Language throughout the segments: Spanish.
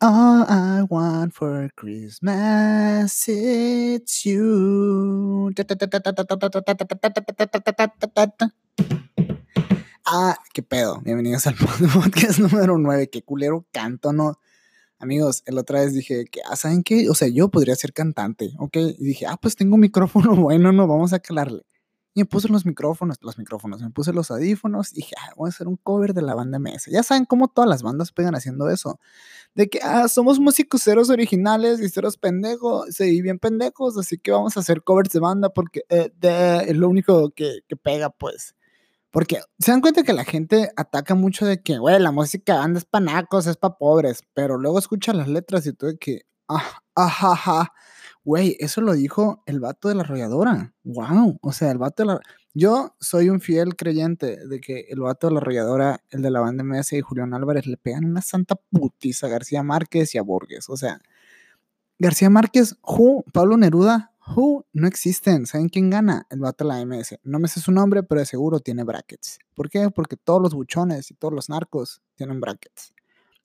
All I want for Christmas it's you. Ah, qué pedo. Bienvenidos al podcast número 9. Qué culero canto, ¿no? Amigos, el otra vez dije que, ah, ¿saben qué? O sea, yo podría ser cantante, ¿ok? Y dije, ah, pues tengo un micrófono bueno, no, vamos a calarle. Y me puse los micrófonos, los micrófonos, me puse los audífonos y dije, ah, voy a hacer un cover de la banda MS. Ya saben cómo todas las bandas pegan haciendo eso. De que, ah, somos músicos ceros originales y ceros pendejos, sí, bien pendejos, así que vamos a hacer covers de banda porque eh, es lo único que, que pega, pues. Porque se dan cuenta que la gente ataca mucho de que, güey, la música de banda es para nacos, es para pobres, pero luego escucha las letras y tú de que, ah, ajá, Güey, eso lo dijo el vato de la arrolladora. Wow. O sea, el vato de la. Yo soy un fiel creyente de que el vato de la arrolladora, el de la banda MS y Julián Álvarez le pegan una santa putiza a García Márquez y a Borges. O sea, García Márquez, Who, Pablo Neruda, Who, no existen. ¿Saben quién gana? El vato de la MS. No me sé su nombre, pero de seguro tiene brackets. ¿Por qué? Porque todos los buchones y todos los narcos tienen brackets.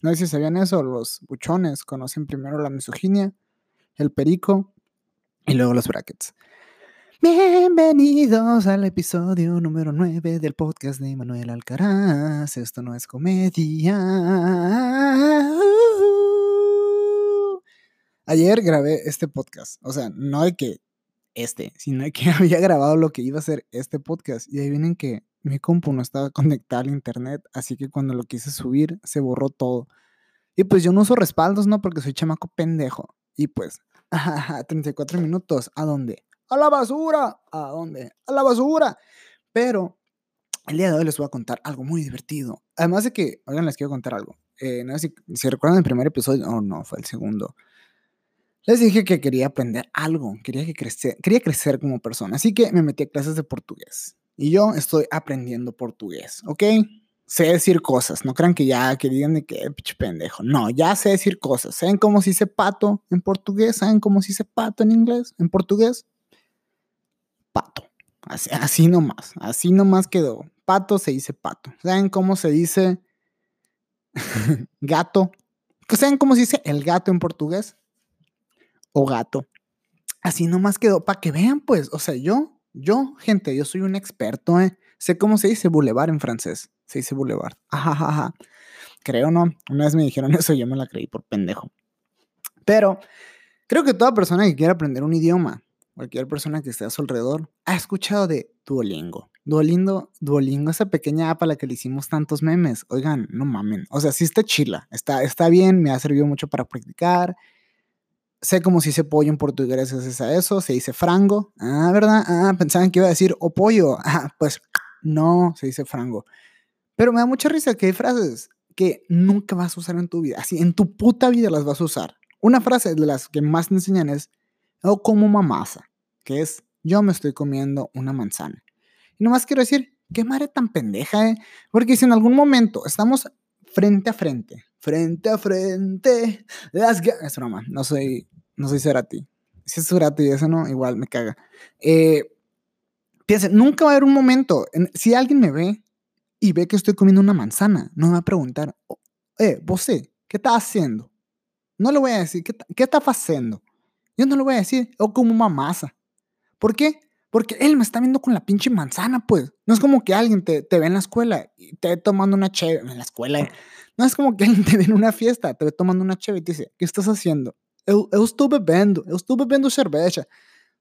No sé si sabían eso, los buchones conocen primero la misoginia, el perico y luego los brackets. Bienvenidos al episodio número 9 del podcast de Manuel Alcaraz. Esto no es comedia. Ayer grabé este podcast. O sea, no de que este, sino de que había grabado lo que iba a ser este podcast. Y ahí vienen que mi compu no estaba conectada al internet. Así que cuando lo quise subir, se borró todo. Y pues yo no uso respaldos, ¿no? Porque soy chamaco pendejo. Y pues 34 minutos. ¿A dónde? A la basura. ¿A dónde? A la basura. Pero el día de hoy les voy a contar algo muy divertido. Además de que, oigan, les quiero contar algo. Eh, no sé si, si, recuerdan el primer episodio, oh no, fue el segundo. Les dije que quería aprender algo, quería, que crecer, quería crecer como persona. Así que me metí a clases de portugués. Y yo estoy aprendiendo portugués, ¿ok? Sé decir cosas. No crean que ya, que digan de que pinche pendejo. No, ya sé decir cosas. ¿Saben cómo se dice pato en portugués? ¿Saben cómo se dice pato en inglés? En portugués. Pato. Así, así nomás. Así nomás quedó. Pato se dice pato. ¿Saben cómo se dice gato? ¿Saben cómo se dice el gato en portugués? O gato. Así nomás quedó. Para que vean, pues. O sea, yo, yo, gente, yo soy un experto, ¿eh? Sé cómo se dice boulevard en francés. Se dice boulevard. Creo no. Una vez me dijeron eso y yo me la creí por pendejo. Pero creo que toda persona que quiera aprender un idioma, cualquier persona que esté a su alrededor, ha escuchado de Duolingo. Duolingo, Duolingo, esa pequeña app a la que le hicimos tantos memes. Oigan, no mamen. O sea, sí está chila. Está, está bien, me ha servido mucho para practicar. Sé cómo se dice pollo en portugués gracias a eso. Se dice frango. Ah, ¿verdad? Ah, pensaban que iba a decir o pollo. Ah, pues no, se dice frango. Pero me da mucha risa que hay frases que nunca vas a usar en tu vida. Así, en tu puta vida las vas a usar. Una frase de las que más te enseñan es, o como mamasa, que es, yo me estoy comiendo una manzana. Y nomás quiero decir, qué madre tan pendeja, ¿eh? Porque si en algún momento estamos frente a frente, frente a frente, las es broma, no soy, no soy Cerati. Si es Cerati eso no, igual me caga. Eh, piensen, nunca va a haber un momento, si alguien me ve y ve que estoy comiendo una manzana, no me va a preguntar, eh, vos ¿qué estás haciendo? No le voy a decir, ¿qué, qué estás haciendo? Yo no le voy a decir, o oh, como una masa. ¿Por qué? Porque él me está viendo con la pinche manzana, pues. No es como que alguien te, te ve en la escuela y te ve tomando una cheve en la escuela. No es como que alguien te ve en una fiesta, te ve tomando una cheve y te dice, ¿qué estás haciendo? Yo, yo estoy bebiendo, yo estoy bebiendo cerveza.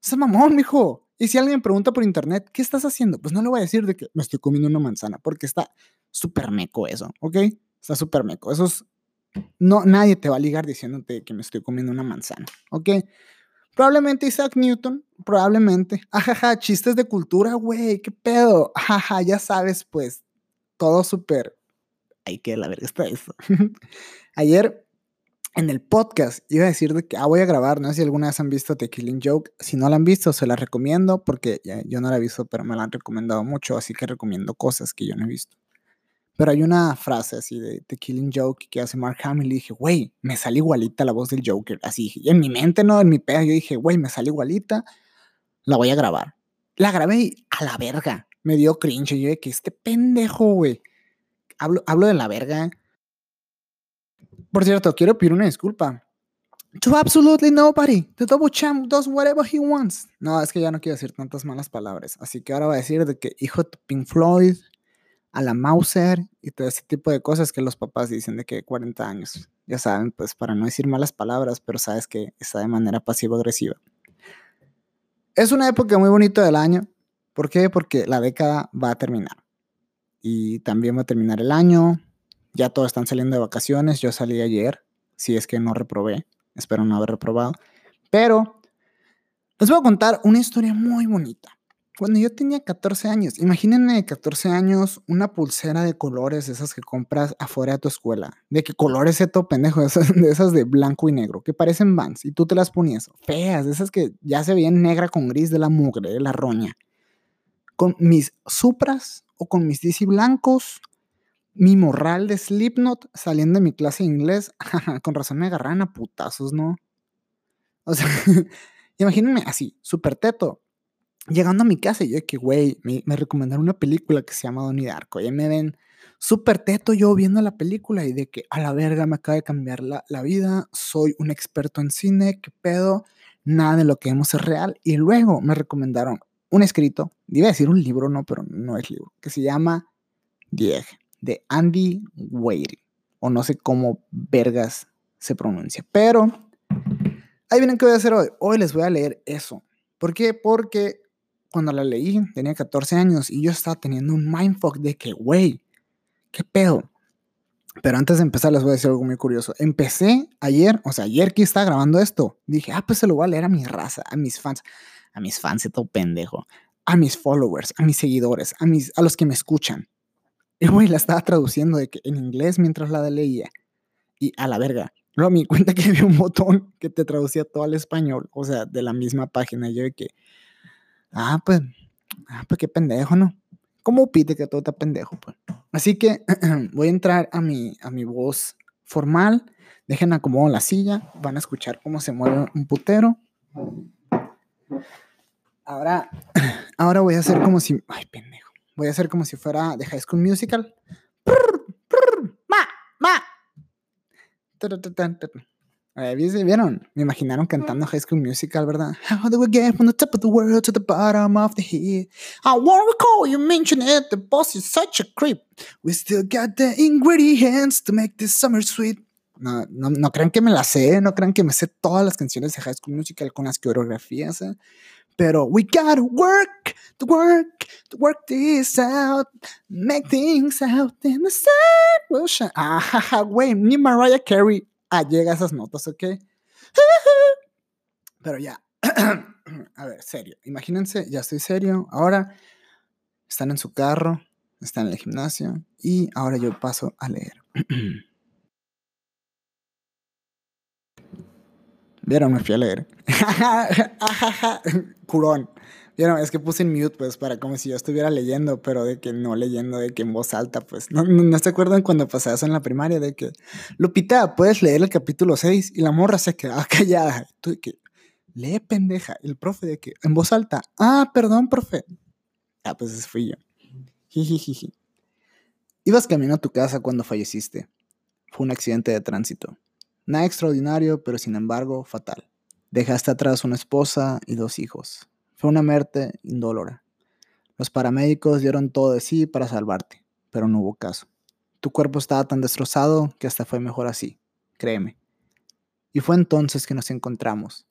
Es mamón, mijo. Y si alguien pregunta por internet, ¿qué estás haciendo? Pues no le voy a decir de que me estoy comiendo una manzana, porque está súper meco eso, ¿ok? Está súper meco. Eso es... No, nadie te va a ligar diciéndote que me estoy comiendo una manzana, ¿ok? Probablemente Isaac Newton, probablemente. Ajaja, chistes de cultura, güey, qué pedo. Ajaja, ya sabes, pues, todo súper... Ay, que la verga está eso. Ayer en el podcast iba a decir de que ah, voy a grabar, no sé si alguna vez han visto The Killing Joke. Si no la han visto, se la recomiendo porque yo no la he visto, pero me la han recomendado mucho, así que recomiendo cosas que yo no he visto. Pero hay una frase así de The Killing Joke que hace Mark Hamill y dije, güey, me sale igualita la voz del Joker. Así, en mi mente, no, en mi pedo, yo dije, güey, me sale igualita, la voy a grabar. La grabé y a la verga. Me dio cringe. Yo dije, que este pendejo, güey. Hablo, hablo de la verga Por cierto, quiero pedir una disculpa. To absolutely nobody. The double champ does whatever he wants. No, es que ya no quiero decir tantas malas palabras. Así que ahora voy a decir de que hijo de Pink Floyd, a la Mauser y todo ese tipo de cosas que los papás dicen de que 40 años. Ya saben, pues para no decir malas palabras, pero sabes que está de manera pasivo-agresiva. Es una época muy bonita del año. ¿Por qué? Porque la década va a terminar. Y también va a terminar el año. Ya todos están saliendo de vacaciones. Yo salí ayer, si es que no reprobé. Espero no haber reprobado. Pero les voy a contar una historia muy bonita. Cuando yo tenía 14 años, imagínense 14 años, una pulsera de colores, esas que compras afuera de tu escuela. ¿De qué colores es todo pendejo? De esas, de blanco y negro, que parecen vans, y tú te las ponías. Feas, de esas que ya se veían negra con gris de la mugre, de la roña. Con mis supras o con mis DC blancos, mi morral de Slipknot saliendo de mi clase de inglés. con razón me agarran a putazos, ¿no? O sea, imagínense así, súper teto llegando a mi casa, yo de que, güey, me, recomendaron una película que se llama Donnie Darko. Y me ven súper teto yo viendo la película y de que a la verga me acaba de cambiar la, la vida. Soy un experto en cine, qué pedo. Nada de lo que vemos es real. Y luego me recomendaron un escrito, iba a decir un libro, no, pero no es libro, que se llama Dieg, de Andy Weir. O no sé cómo vergas se pronuncia. Pero ahí vienen qué voy a hacer hoy. Hoy les voy a leer eso. ¿Por qué? Porque cuando la leí, tenía 14 años y yo estaba teniendo un mindfuck de que, güey, ¿qué pedo? Pero antes de empezar les voy a decir algo muy curioso. Empecé ayer, o sea, ayer que estaba grabando esto, dije, ah, pues se lo voy a leer a mi raza, a mis fans, a mis fans, todo pendejo, a mis followers, a mis seguidores, a, mis, a los que me escuchan. Y güey, la estaba traduciendo de que en inglés mientras la leía. Y a la verga. Luego me di cuenta que había un botón que te traducía todo al español, o sea, de la misma página. Yo de que, Ah, pues, ah, pues qué pendejo, ¿no? ¿Cómo pide que todo está pendejo? Pues? Así que voy a entrar a mi, a mi voz formal. Dejen acomodo la silla. Van a escuchar cómo se mueve un putero. Ahora, ahora voy a hacer como si. Ay, pendejo. Voy a hacer como si fuera de High School Musical. ma, ma. ¿Vieron? Me imaginaron cantando High School Musical, ¿verdad? How do we get from the top of the world to the bottom of the hill? I won't recall you mentioned it, the boss is such a creep. We still got the ingredients to make this summer sweet. No, no, no crean que me la sé, no crean que me sé todas las canciones de High School Musical con las coreografías, ¿eh? Pero we gotta work, to work, to work this out, make things out in the sun will shine. Ah, güey, ni Mariah Carey ah, llega a esas notas, ¿ok? Pero ya, a ver, serio, imagínense, ya estoy serio, ahora están en su carro, están en el gimnasio y ahora yo paso a leer. Vieron, me fui a leer. Curón. Vieron, es que puse en mute, pues, para como si yo estuviera leyendo, pero de que no leyendo, de que en voz alta, pues. ¿No, no, se acuerdan cuando pasaba eso en la primaria? De que, Lupita, puedes leer el capítulo 6 y la morra se quedaba callada. Tú de que, lee pendeja. El profe de que, en voz alta, ah, perdón, profe. Ah, pues ese fui yo. Jijijiji. Ibas camino a tu casa cuando falleciste. Fue un accidente de tránsito. Nada extraordinario, pero sin embargo fatal. Dejaste atrás una esposa y dos hijos. Fue una muerte indolora. Los paramédicos dieron todo de sí para salvarte, pero no hubo caso. Tu cuerpo estaba tan destrozado que hasta fue mejor así, créeme. Y fue entonces que nos encontramos.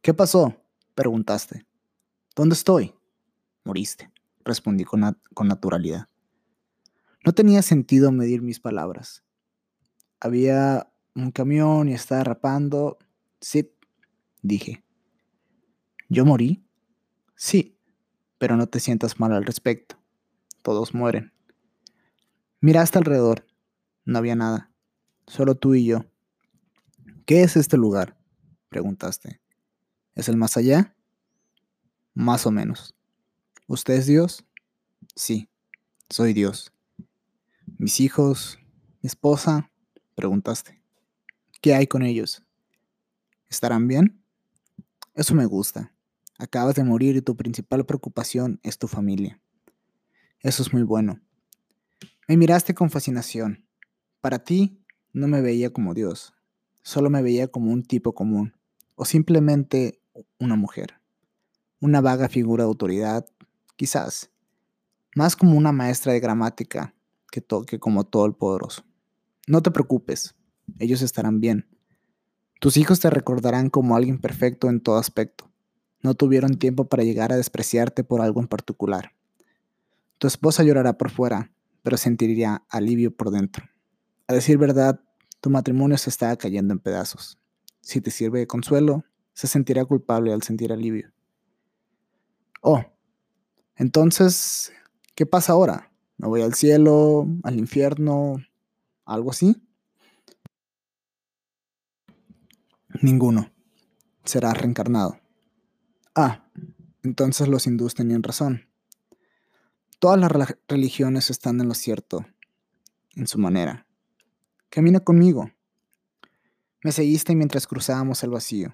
¿Qué pasó? preguntaste. ¿Dónde estoy? Moriste, respondí con, con naturalidad. No tenía sentido medir mis palabras. Había un camión y estaba rapando. Sí, dije. ¿Yo morí? Sí, pero no te sientas mal al respecto. Todos mueren. Miraste alrededor. No había nada. Solo tú y yo. ¿Qué es este lugar? Preguntaste. ¿Es el más allá? Más o menos. ¿Usted es Dios? Sí, soy Dios. ¿Mis hijos? ¿Mi esposa? Preguntaste. ¿Qué hay con ellos? ¿Estarán bien? Eso me gusta. Acabas de morir y tu principal preocupación es tu familia. Eso es muy bueno. Me miraste con fascinación. Para ti, no me veía como Dios, solo me veía como un tipo común, o simplemente una mujer, una vaga figura de autoridad, quizás, más como una maestra de gramática que, que como todo el poderoso. No te preocupes, ellos estarán bien. Tus hijos te recordarán como alguien perfecto en todo aspecto. No tuvieron tiempo para llegar a despreciarte por algo en particular. Tu esposa llorará por fuera, pero sentiría alivio por dentro. A decir verdad, tu matrimonio se está cayendo en pedazos. Si te sirve de consuelo, se sentirá culpable al sentir alivio. Oh, entonces, ¿qué pasa ahora? ¿Me voy al cielo, al infierno, algo así? Ninguno. Será reencarnado. Ah, entonces los hindús tenían razón. Todas las religiones están en lo cierto, en su manera. Camina conmigo. Me seguiste mientras cruzábamos el vacío.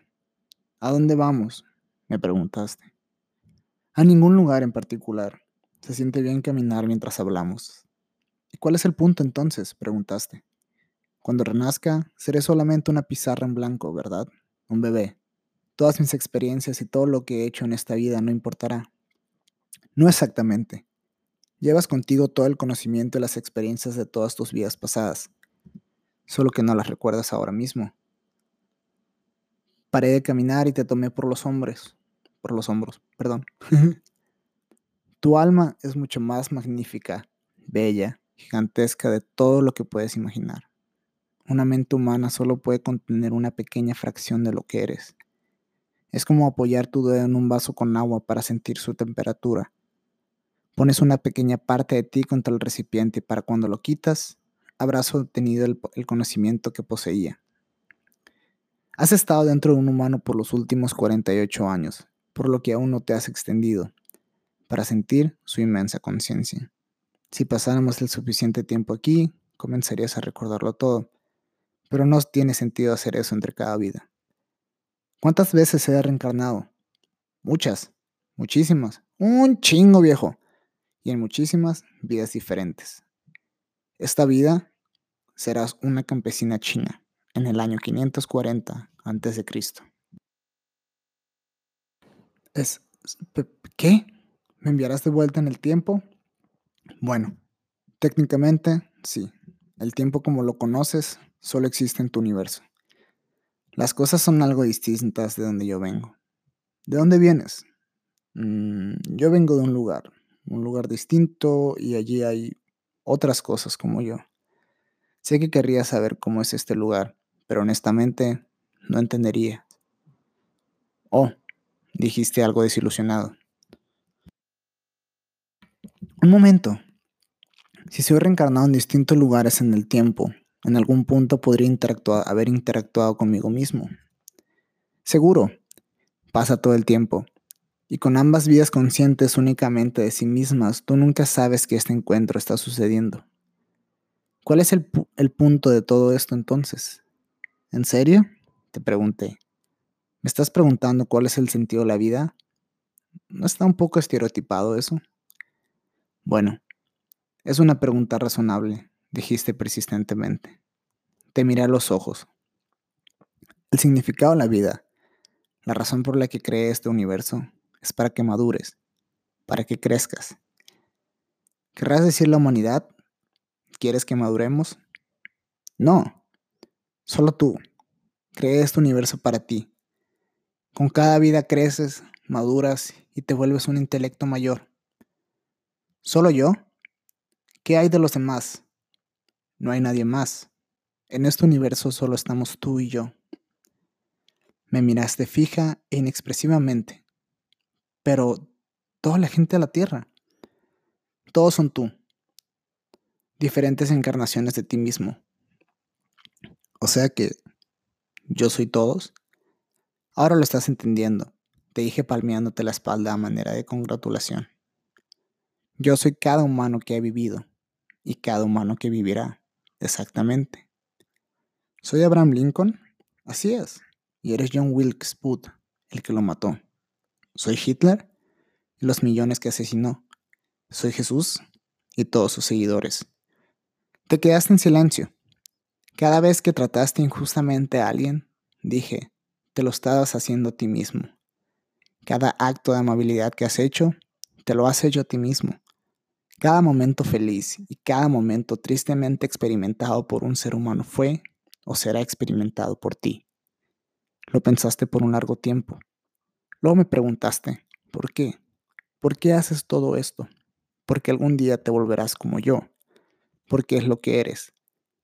¿A dónde vamos? me preguntaste. A ningún lugar en particular. Se siente bien caminar mientras hablamos. ¿Y cuál es el punto entonces? preguntaste. Cuando renazca, seré solamente una pizarra en blanco, ¿verdad? Un bebé. Todas mis experiencias y todo lo que he hecho en esta vida no importará. No exactamente. Llevas contigo todo el conocimiento y las experiencias de todas tus vidas pasadas solo que no las recuerdas ahora mismo. Paré de caminar y te tomé por los hombros, por los hombros, perdón. tu alma es mucho más magnífica, bella, gigantesca de todo lo que puedes imaginar. Una mente humana solo puede contener una pequeña fracción de lo que eres. Es como apoyar tu dedo en un vaso con agua para sentir su temperatura. Pones una pequeña parte de ti contra el recipiente y para cuando lo quitas, habrás obtenido el, conocimiento que poseía. Has estado dentro de un humano por los últimos 48 años, por lo que aún no te has extendido, para sentir su inmensa conciencia. Si pasáramos el suficiente tiempo aquí, comenzarías a recordarlo todo, pero no tiene sentido hacer eso entre cada vida. ¿Cuántas veces he reencarnado? Muchas, muchísimas, un chingo viejo, y en muchísimas vidas diferentes. Esta vida serás una campesina china en el año 540 a.C. Es, ¿Qué? ¿Me enviarás de vuelta en el tiempo? Bueno, técnicamente sí. El tiempo como lo conoces solo existe en tu universo. Las cosas son algo distintas de donde yo vengo. ¿De dónde vienes? Mm, yo vengo de un lugar, un lugar distinto y allí hay otras cosas como yo. Sé que querría saber cómo es este lugar, pero honestamente no entendería. Oh, dijiste algo desilusionado. Un momento. Si soy reencarnado en distintos lugares en el tiempo, en algún punto podría haber interactuado conmigo mismo. Seguro, pasa todo el tiempo, y con ambas vidas conscientes únicamente de sí mismas, tú nunca sabes que este encuentro está sucediendo. ¿Cuál es el, el punto de todo esto entonces? ¿En serio? Te pregunté. ¿Me estás preguntando cuál es el sentido de la vida? ¿No está un poco estereotipado eso? Bueno, es una pregunta razonable, dijiste persistentemente. Te miré a los ojos. El significado de la vida, la razón por la que creé este universo, es para que madures, para que crezcas. ¿Querrás decir la humanidad? ¿Quieres que maduremos? No, solo tú. Creé este universo para ti. Con cada vida creces, maduras y te vuelves un intelecto mayor. ¿Solo yo? ¿Qué hay de los demás? No hay nadie más. En este universo solo estamos tú y yo. Me miraste fija e inexpresivamente pero toda la gente de la tierra, todos son tú, diferentes encarnaciones de ti mismo. O sea que yo soy todos. Ahora lo estás entendiendo, te dije palmeándote la espalda a manera de congratulación. Yo soy cada humano que ha vivido y cada humano que vivirá, exactamente. ¿Soy Abraham Lincoln? Así es. Y eres John Wilkes Booth, el que lo mató. Soy Hitler y los millones que asesinó. Soy Jesús y todos sus seguidores. Te quedaste en silencio. Cada vez que trataste injustamente a alguien, dije, te lo estabas haciendo a ti mismo. Cada acto de amabilidad que has hecho, te lo has hecho a ti mismo. Cada momento feliz y cada momento tristemente experimentado por un ser humano fue o será experimentado por ti. Lo pensaste por un largo tiempo. Luego me preguntaste, ¿por qué? ¿Por qué haces todo esto? Porque algún día te volverás como yo. Porque es lo que eres.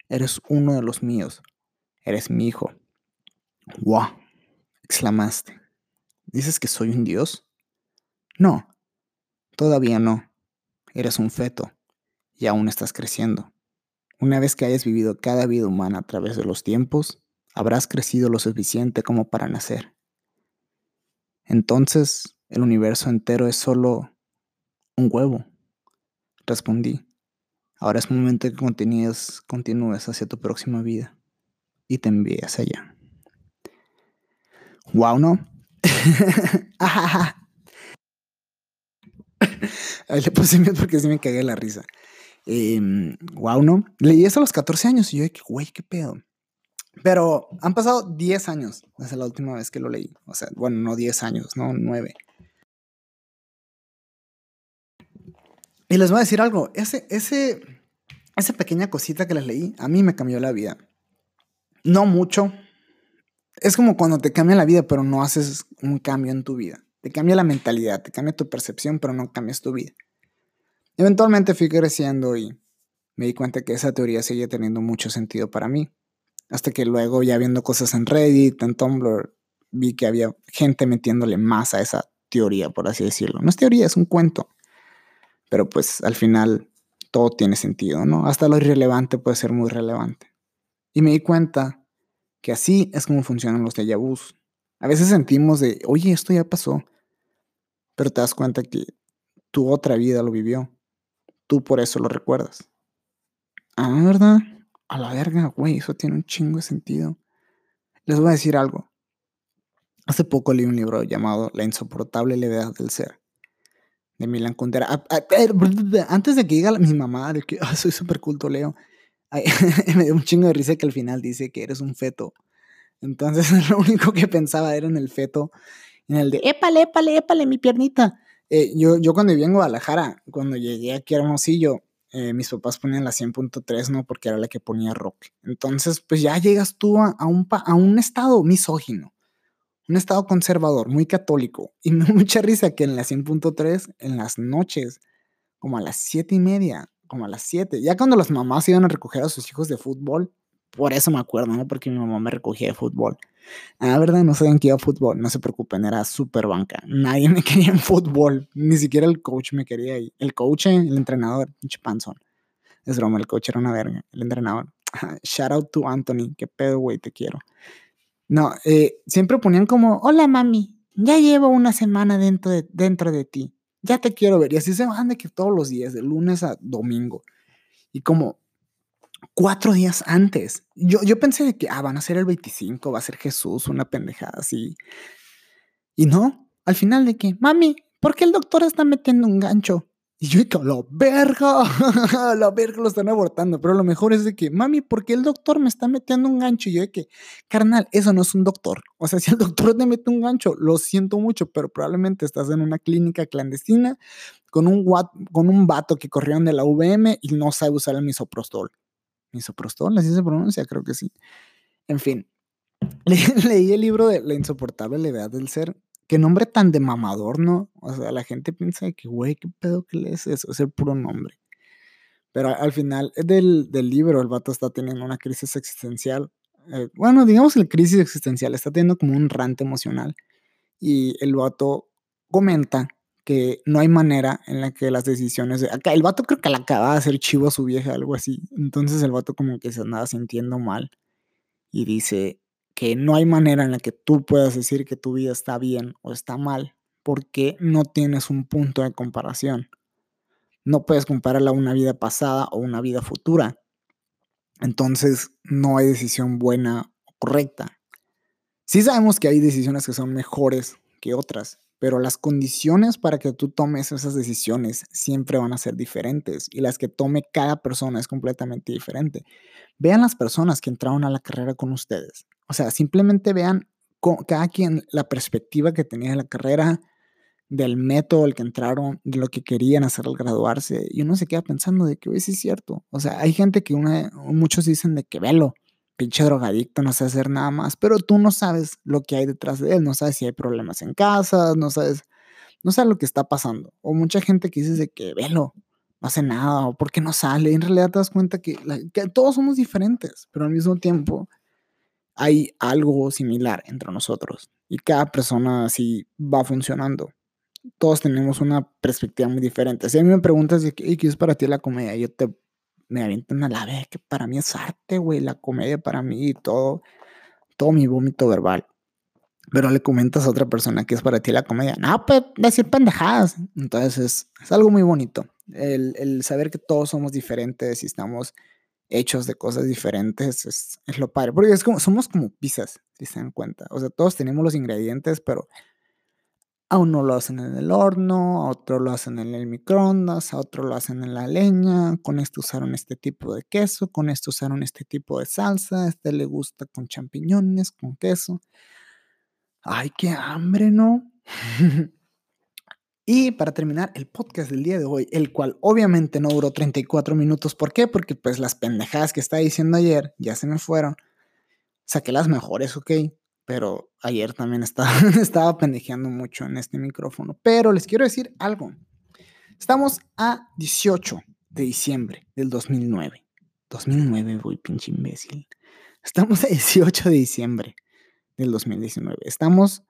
Eres uno de los míos. Eres mi hijo. ¡Wow! exclamaste. ¿Dices que soy un dios? No, todavía no. Eres un feto y aún estás creciendo. Una vez que hayas vivido cada vida humana a través de los tiempos, habrás crecido lo suficiente como para nacer. Entonces, el universo entero es solo un huevo. Respondí. Ahora es momento que continúes, continúes hacia tu próxima vida y te envíes allá. Wow, ¿no? Le puse miedo porque sí me cagué la risa. wow, em, ¿no? Leí eso a los 14 años y yo güey, qué pedo. Pero han pasado 10 años desde la última vez que lo leí. O sea, bueno, no 10 años, no 9. Y les voy a decir algo, ese, ese, esa pequeña cosita que les leí, a mí me cambió la vida. No mucho. Es como cuando te cambia la vida, pero no haces un cambio en tu vida. Te cambia la mentalidad, te cambia tu percepción, pero no cambias tu vida. Eventualmente fui creciendo y me di cuenta que esa teoría seguía teniendo mucho sentido para mí. Hasta que luego, ya viendo cosas en Reddit, en Tumblr, vi que había gente metiéndole más a esa teoría, por así decirlo. No es teoría, es un cuento. Pero pues al final todo tiene sentido, ¿no? Hasta lo irrelevante puede ser muy relevante. Y me di cuenta que así es como funcionan los déjà vus. A veces sentimos de, oye, esto ya pasó. Pero te das cuenta que tu otra vida lo vivió. Tú por eso lo recuerdas. Ah, ¿verdad? A la verga, güey, eso tiene un chingo de sentido. Les voy a decir algo. Hace poco leí un libro llamado La insoportable levedad del ser, de Milan Kundera. Antes de que diga mi mamá de que soy súper culto, Leo, me dio un chingo de risa que al final dice que eres un feto. Entonces lo único que pensaba era en el feto, en el de, épale, épale, épale, mi piernita. Eh, yo, yo cuando vivía en Guadalajara, cuando llegué aquí a Hermosillo, eh, mis papás ponían la 100.3, ¿no? Porque era la que ponía rock. Entonces, pues ya llegas tú a, un, a un estado misógino, un estado conservador, muy católico. Y me mucha risa que en la 100.3, en las noches, como a las 7 y media, como a las 7, ya cuando las mamás iban a recoger a sus hijos de fútbol, por eso me acuerdo, ¿no? Porque mi mamá me recogía de fútbol. Ah, verdad, no sabían que iba a fútbol. No se preocupen, era súper banca. Nadie me quería en fútbol. Ni siquiera el coach me quería ahí. El coach, el entrenador, panzón. Es broma, el coach era una verga. El entrenador. Shout out to Anthony. Qué pedo, güey, te quiero. No, eh, siempre ponían como, hola mami, ya llevo una semana dentro de, dentro de ti. Ya te quiero ver. Y así se van de que todos los días, de lunes a domingo. Y como, cuatro días antes. Yo, yo pensé de que, ah, van a ser el 25, va a ser Jesús, una pendejada así. Y no, al final de que, mami, ¿por qué el doctor está metiendo un gancho? Y yo digo, la verga, la verga lo están abortando. Pero lo mejor es de que, mami, ¿por qué el doctor me está metiendo un gancho? Y yo de que, carnal, eso no es un doctor. O sea, si el doctor te mete un gancho, lo siento mucho, pero probablemente estás en una clínica clandestina con un, con un vato que corrieron de la VM y no sabe usar el misoprostol misoprostol, así se pronuncia, creo que sí. En fin, leí el libro de La insoportable levedad del ser. Qué nombre tan de mamador, ¿no? O sea, la gente piensa que, güey, qué pedo que lees eso, es el puro nombre. Pero al final del, del libro, el vato está teniendo una crisis existencial. Eh, bueno, digamos la crisis existencial está teniendo como un rante emocional. Y el vato comenta que no hay manera en la que las decisiones de acá el vato creo que le acaba de hacer chivo a su vieja algo así. Entonces el vato como que se andaba sintiendo mal y dice que no hay manera en la que tú puedas decir que tu vida está bien o está mal porque no tienes un punto de comparación. No puedes compararla a una vida pasada o una vida futura. Entonces no hay decisión buena o correcta. Sí sabemos que hay decisiones que son mejores que otras pero las condiciones para que tú tomes esas decisiones siempre van a ser diferentes y las que tome cada persona es completamente diferente. Vean las personas que entraron a la carrera con ustedes. O sea, simplemente vean cada quien la perspectiva que tenía de la carrera, del método al que entraron, de lo que querían hacer al graduarse. Y uno se queda pensando de que, hoy sí es cierto. O sea, hay gente que una, muchos dicen de que velo, pinche drogadicto, no sabe hacer nada más, pero tú no sabes lo que hay detrás de él, no sabes si hay problemas en casa, no sabes, no sabes lo que está pasando. O mucha gente que dice de que velo, no hace nada, o porque no sale. En realidad te das cuenta que, todos somos diferentes, pero al mismo tiempo hay algo similar entre nosotros y cada persona así va funcionando. Todos tenemos una perspectiva muy diferente. Si a mí me preguntas de qué, es para ti la comedia, yo te me aviento una la vez que para mí es arte, güey, la comedia para mí y todo, todo mi vómito verbal. Pero le comentas a otra persona que es para ti la comedia. No, pues decir pendejadas. Entonces es, algo muy bonito. El, el, saber que todos somos diferentes y estamos hechos de cosas diferentes, es, es, lo padre. Porque es como, somos como pizzas, si se dan cuenta. O sea, todos tenemos los ingredientes, pero a uno lo hacen en el horno, a otro lo hacen en el microondas, a otro lo hacen en la leña. Con esto usaron este tipo de queso, con esto usaron este tipo de salsa. Este le gusta con champiñones, con queso. Ay, qué hambre, ¿no? Y para terminar el podcast del día de hoy, el cual obviamente no duró 34 minutos. ¿Por qué? Porque pues las pendejadas que estaba diciendo ayer ya se me fueron. Saqué las mejores, ok. Pero ayer también estaba, estaba pendejeando mucho en este micrófono. Pero les quiero decir algo. Estamos a 18 de diciembre del 2009. 2009, voy pinche imbécil. Estamos a 18 de diciembre del 2019. Estamos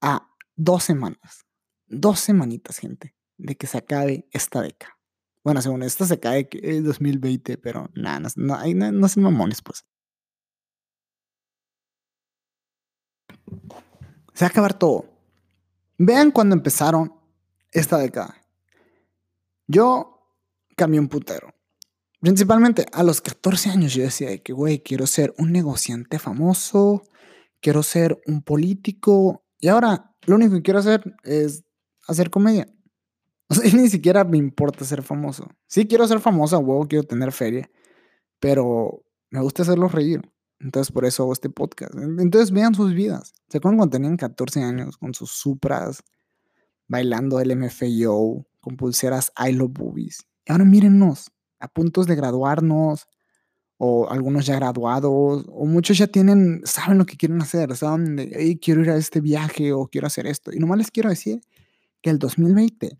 a dos semanas dos semanitas, gente, de que se acabe esta década. Bueno, según esto se cae el 2020, pero nada, no, no, no, se mamones, pues. Se va a acabar todo. Vean cuando empezaron esta década. Yo cambié un putero. Principalmente a los 14 años yo decía que, güey, quiero ser un negociante famoso, quiero ser un político. Y ahora lo único que quiero hacer es hacer comedia. O sea, ni siquiera me importa ser famoso. Sí quiero ser famoso, huevo, quiero tener feria, pero me gusta hacerlos reír. Entonces por eso hago este podcast. Entonces vean sus vidas. ¿Se acuerdan cuando tenían 14 años con sus supras, bailando el MFAO, con pulseras I Love Boobies? Y ahora mírennos, a puntos de graduarnos, o algunos ya graduados, o muchos ya tienen, saben lo que quieren hacer, saben de, quiero ir a este viaje o quiero hacer esto. Y nomás les quiero decir que el 2020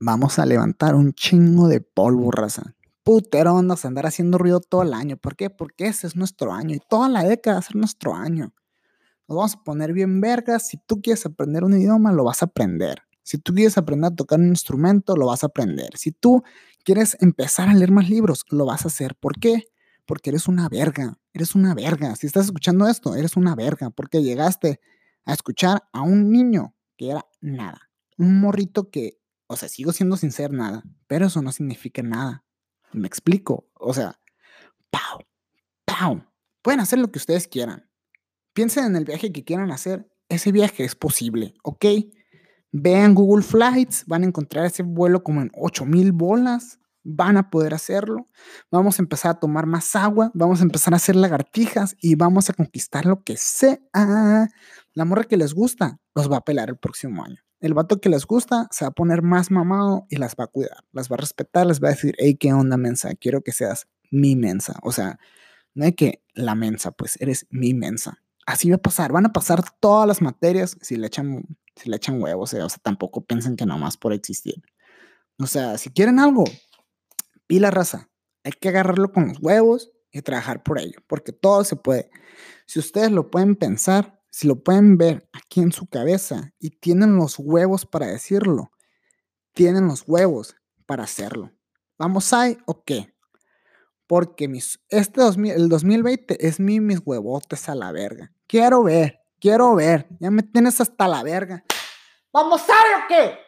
vamos a levantar un chingo de polvo, raza. Putero, vamos a andar haciendo ruido todo el año. ¿Por qué? Porque ese es nuestro año y toda la década va a ser nuestro año. Nos vamos a poner bien vergas. Si tú quieres aprender un idioma, lo vas a aprender. Si tú quieres aprender a tocar un instrumento, lo vas a aprender. Si tú quieres empezar a leer más libros, lo vas a hacer. ¿Por qué? Porque eres una verga. Eres una verga. Si estás escuchando esto, eres una verga. Porque llegaste a escuchar a un niño que era nada un morrito que, o sea, sigo siendo sin ser nada, pero eso no significa nada. Me explico. O sea, ¡pau! ¡pau! Pueden hacer lo que ustedes quieran. Piensen en el viaje que quieran hacer. Ese viaje es posible, ¿ok? Vean Google Flights, van a encontrar ese vuelo como en 8000 bolas. Van a poder hacerlo. Vamos a empezar a tomar más agua. Vamos a empezar a hacer lagartijas y vamos a conquistar lo que sea. La morra que les gusta los va a pelar el próximo año el vato que les gusta se va a poner más mamado y las va a cuidar, las va a respetar, les va a decir, hey, ¿qué onda, mensa? Quiero que seas mi mensa. O sea, no hay que la mensa, pues eres mi mensa. Así va a pasar, van a pasar todas las materias si le echan, si le echan huevos, o sea, tampoco piensen que nomás por existir. O sea, si quieren algo, pila raza, hay que agarrarlo con los huevos y trabajar por ello, porque todo se puede. Si ustedes lo pueden pensar, si lo pueden ver aquí en su cabeza y tienen los huevos para decirlo, tienen los huevos para hacerlo. ¿Vamos ahí o qué? Porque mis, este el 2020 es mi, mis huevotes a la verga. Quiero ver, quiero ver. Ya me tienes hasta la verga. ¿Vamos ahí o qué?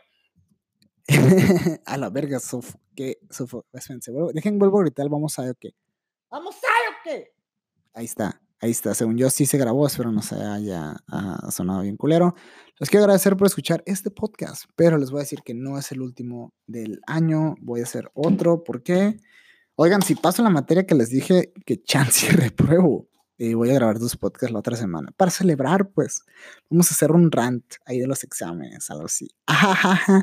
a la verga, Sofo. ¿Qué? Sofo. Espérense, dejen vuelvo a gritar, vamos ahí o qué. ¿Vamos ahí o qué? Ahí está. Ahí está, según yo sí se grabó, espero no se haya ah, sonado bien culero. Les quiero agradecer por escuchar este podcast, pero les voy a decir que no es el último del año, voy a hacer otro, ¿por qué? Oigan, si paso la materia que les dije que chance y repruebo, eh, voy a grabar dos podcasts la otra semana para celebrar, pues. Vamos a hacer un rant ahí de los exámenes, algo así.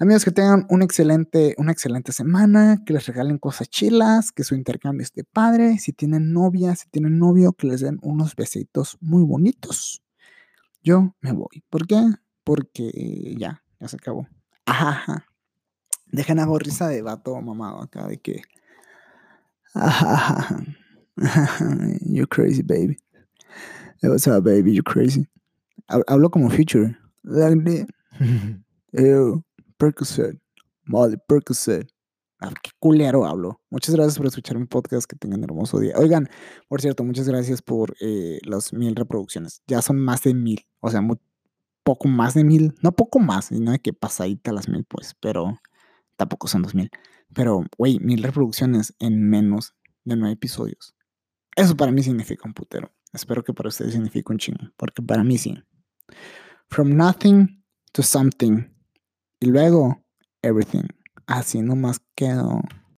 Amigos, que tengan un excelente, una excelente semana, que les regalen cosas chilas, que su intercambio esté padre. Si tienen novia, si tienen novio, que les den unos besitos muy bonitos. Yo me voy. ¿Por qué? Porque ya, ya se acabó. Ajá, Dejen a risa de vato mamado acá de que. Ajá, you're crazy, baby. What's up, baby? You're crazy. Hablo como future. Ew, Percocet. Molly Percocet. Ah, qué culero hablo. Muchas gracias por escuchar mi podcast. Que tengan un hermoso día. Oigan, por cierto, muchas gracias por eh, las mil reproducciones. Ya son más de mil. O sea, poco más de mil. No poco más. Y no hay que pasadita las mil, pues. Pero tampoco son dos mil. Pero, güey, mil reproducciones en menos de nueve episodios. Eso para mí significa un putero. Espero que para ustedes signifique un chingo, porque para mí sí. From nothing to something. Y luego, everything. Así nomás quedo.